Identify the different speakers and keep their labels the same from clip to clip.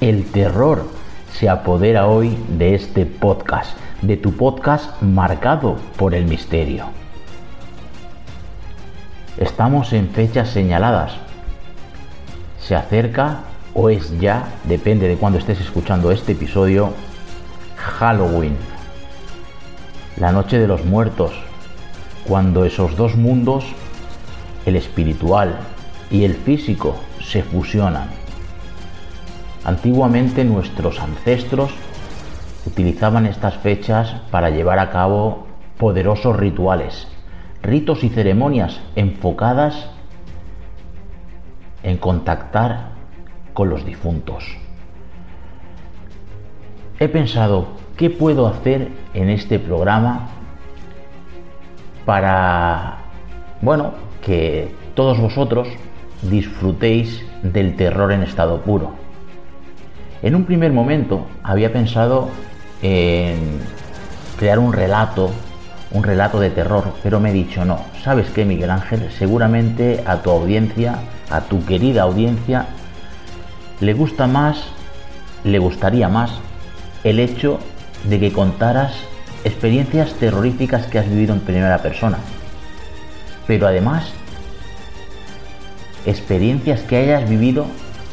Speaker 1: El terror se apodera hoy de este podcast, de tu podcast marcado por el misterio. Estamos en fechas señaladas. Se acerca o es ya, depende de cuando estés escuchando este episodio, Halloween. La noche de los muertos, cuando esos dos mundos, el espiritual y el físico, se fusionan. Antiguamente nuestros ancestros utilizaban estas fechas para llevar a cabo poderosos rituales, ritos y ceremonias enfocadas en contactar con los difuntos. He pensado, ¿qué puedo hacer en este programa para, bueno, que todos vosotros disfrutéis del terror en estado puro? En un primer momento había pensado en crear un relato, un relato de terror, pero me he dicho no. ¿Sabes qué, Miguel Ángel? Seguramente a tu audiencia, a tu querida audiencia, le gusta más, le gustaría más el hecho de que contaras experiencias terroríficas que has vivido en primera persona. Pero además, experiencias que hayas vivido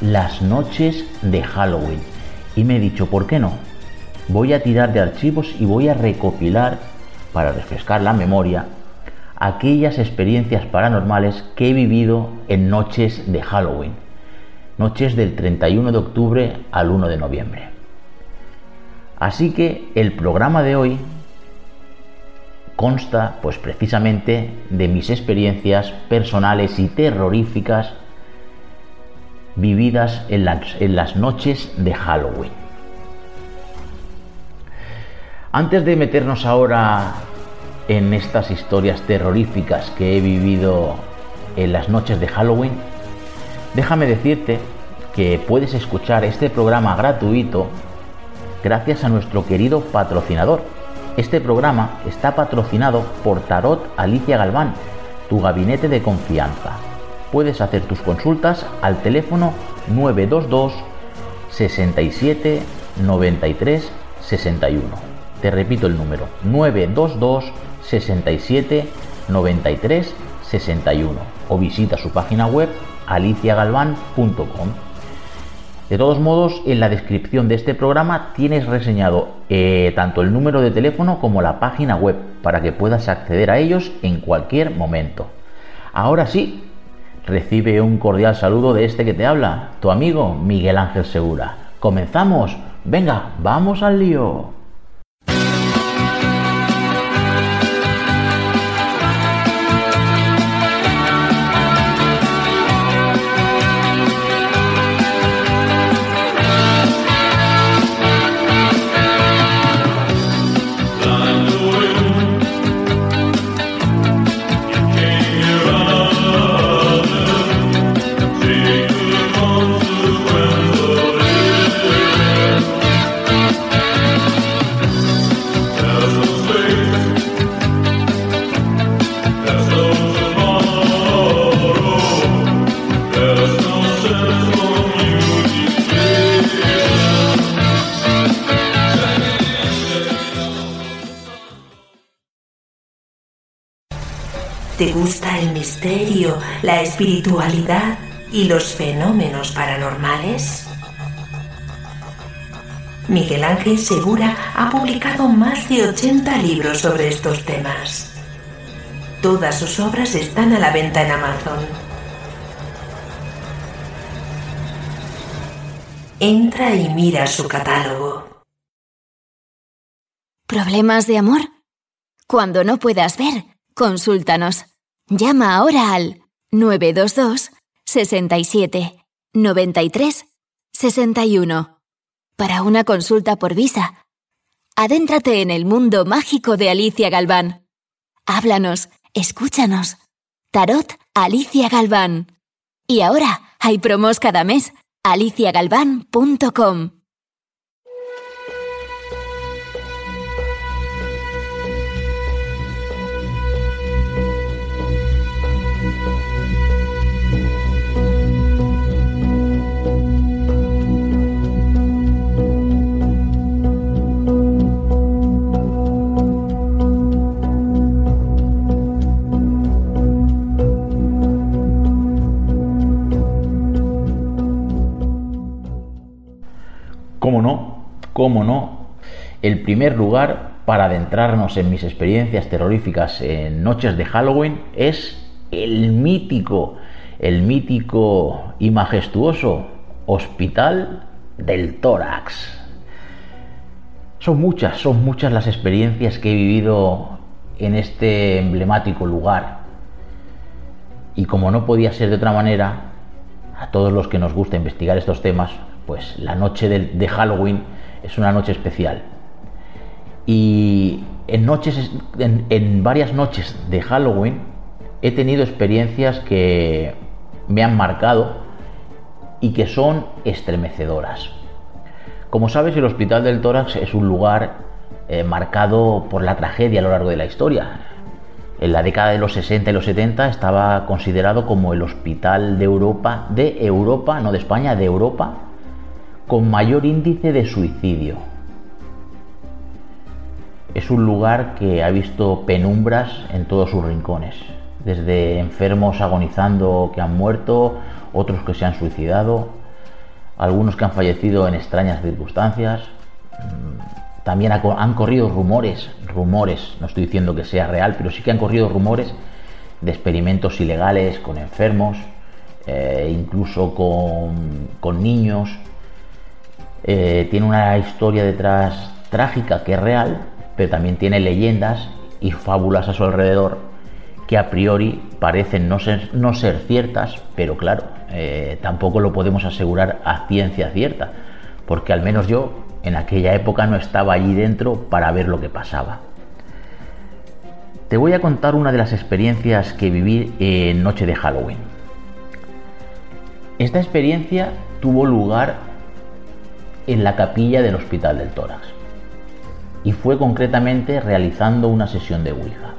Speaker 1: las noches de Halloween. Y me he dicho, ¿por qué no? Voy a tirar de archivos y voy a recopilar, para refrescar la memoria, aquellas experiencias paranormales que he vivido en noches de Halloween. Noches del 31 de octubre al 1 de noviembre. Así que el programa de hoy consta pues precisamente de mis experiencias personales y terroríficas vividas en las, noches de Halloween. Antes de meternos ahora en estas historias terroríficas que he vivido en las noches de Halloween, déjame decirte que puedes escuchar este programa gratuito gracias a nuestro querido patrocinador. Este programa está patrocinado por Tarot Alicia Galván, tu gabinete de confianza puedes hacer tus consultas al teléfono 922 67 93 61. Te repito el número 922 67 93 61 o visita su página web aliciagalván.com. De todos modos, en la descripción de este programa tienes reseñado eh, tanto el número de teléfono como la página web para que puedas acceder a ellos en cualquier momento. Ahora sí, Recibe un cordial saludo de este que te habla, tu amigo Miguel Ángel Segura. Comenzamos. Venga, vamos al lío.
Speaker 2: ¿Te gusta el misterio, la espiritualidad y los fenómenos paranormales? Miguel Ángel Segura ha publicado más de 80 libros sobre estos temas. Todas sus obras están a la venta en Amazon. Entra y mira su catálogo.
Speaker 3: ¿Problemas de amor? Cuando no puedas ver, consúltanos. Llama ahora al 922 67 93 61 para una consulta por visa. Adéntrate en el mundo mágico de Alicia Galván. Háblanos, escúchanos. Tarot Alicia Galván. Y ahora hay promos cada mes. aliciagalván.com
Speaker 1: ¿Cómo no? El primer lugar para adentrarnos en mis experiencias terroríficas en noches de Halloween es el mítico, el mítico y majestuoso Hospital del Tórax. Son muchas, son muchas las experiencias que he vivido en este emblemático lugar. Y como no podía ser de otra manera, a todos los que nos gusta investigar estos temas, pues la noche de, Halloween es una noche especial. Y en, noches, en, varias noches de Halloween he tenido experiencias que me han marcado y que son estremecedoras. Como sabes, el Hospital del Tórax es un lugar eh, marcado por la tragedia a lo largo de la historia. En la década de los 60 y los 70 estaba considerado como el hospital de Europa, de Europa, no de España, de Europa, con mayor índice de suicidio. Es un lugar que ha visto penumbras en todos sus rincones, desde enfermos agonizando que han muerto, otros que se han suicidado, algunos que han fallecido en extrañas circunstancias. También han corrido rumores, rumores, no estoy diciendo que sea real, pero sí que han corrido rumores de experimentos ilegales con enfermos, eh, incluso con, con niños eh, tiene una historia detrás trágica que es real, pero también tiene leyendas y fábulas a su alrededor que a priori parecen no ser, no ser ciertas, pero claro, eh, tampoco lo podemos asegurar a ciencia cierta, porque al menos yo en aquella época no estaba allí dentro para ver lo que pasaba. Te voy a contar una de las experiencias que viví en noche de Halloween. Esta experiencia tuvo lugar en la capilla del Hospital del Tórax. Y fue concretamente realizando una sesión de Ouija.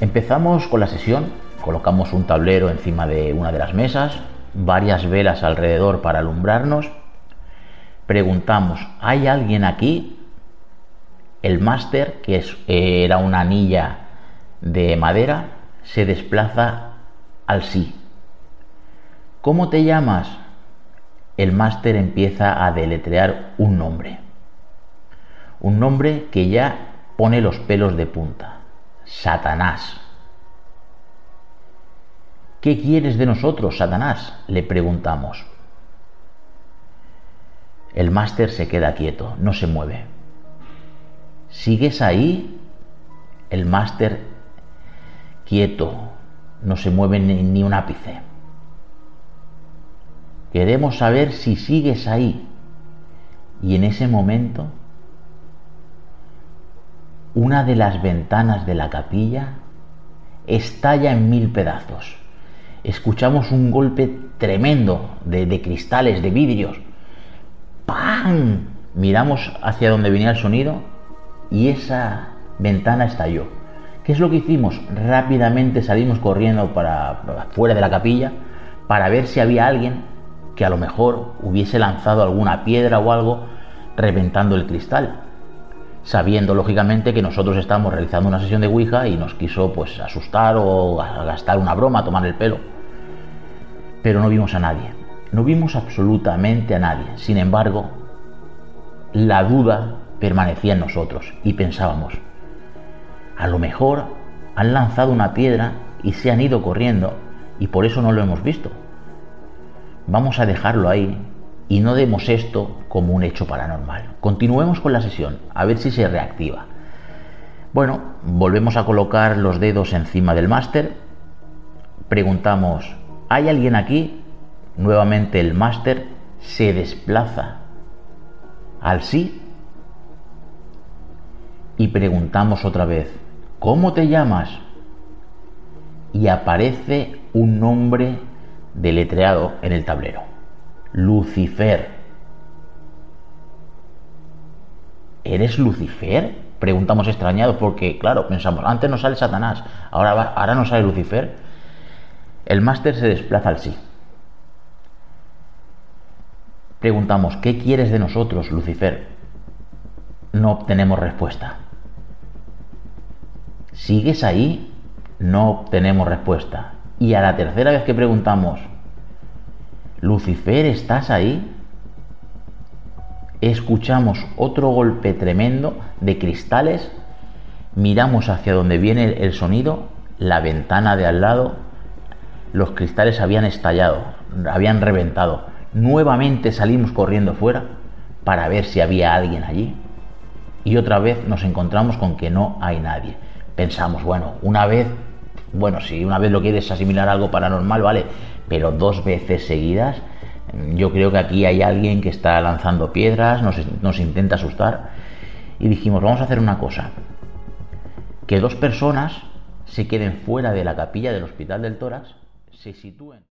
Speaker 1: Empezamos con la sesión, colocamos un tablero encima de una de las mesas, varias velas alrededor para alumbrarnos. Preguntamos, ¿hay alguien aquí? El máster, que era una anilla de madera, se desplaza al sí. ¿Cómo te llamas? El máster empieza a deletrear un nombre. Un nombre que ya pone los pelos de punta. Satanás. ¿Qué quieres de nosotros, Satanás? le preguntamos. El máster se queda quieto, no se mueve. ¿Sigues ahí? El máster quieto, no se mueve ni, un ápice. Queremos saber si sigues ahí. Y en ese momento, una de las ventanas de la capilla estalla en mil pedazos. Escuchamos un golpe tremendo de, cristales, de vidrios. ¡Pam! Miramos hacia donde venía el sonido y esa ventana estalló. ¿Qué es lo que hicimos? Rápidamente salimos corriendo para fuera de la capilla para ver si había alguien que a lo mejor hubiese lanzado alguna piedra o algo reventando el cristal. sabiendo lógicamente que nosotros estábamos realizando una sesión de Ouija y nos quiso pues asustar o gastar una broma, tomar el pelo. Pero no vimos a nadie, no vimos absolutamente a nadie. Sin embargo, la duda permanecía en nosotros y pensábamos, a lo mejor han lanzado una piedra y se han ido corriendo y por eso no lo hemos visto. Vamos a dejarlo ahí y no demos esto como un hecho paranormal. Continuemos con la sesión, a ver si se reactiva. Bueno, volvemos a colocar los dedos encima del máster. Preguntamos, ¿hay alguien aquí? Nuevamente el máster se desplaza al sí y preguntamos otra vez, ¿cómo te llamas? Y aparece un nombre deletreado en el tablero. Lucifer. ¿Eres Lucifer? Preguntamos extrañados porque, claro, pensamos, antes nos sale Satanás, ahora, ahora nos sale Lucifer. El máster se desplaza al sí. Preguntamos, ¿qué quieres de nosotros, Lucifer? No obtenemos respuesta. ¿Sigues ahí? No obtenemos respuesta. Y a la tercera vez que preguntamos, Lucifer, ¿estás ahí? Escuchamos otro golpe tremendo de cristales, miramos hacia donde viene el sonido, la ventana de al lado, los cristales habían estallado, habían reventado. Nuevamente salimos corriendo fuera para ver si había alguien allí. Y otra vez nos encontramos con que no hay nadie. Pensamos, bueno, una vez, bueno, si una vez lo quieres asimilar a algo paranormal, vale, pero dos veces seguidas, yo creo que aquí hay alguien que está lanzando piedras, nos, intenta asustar. Y dijimos, vamos a hacer una cosa, que dos personas se queden fuera de la capilla del Hospital del Tórax, se sitúen.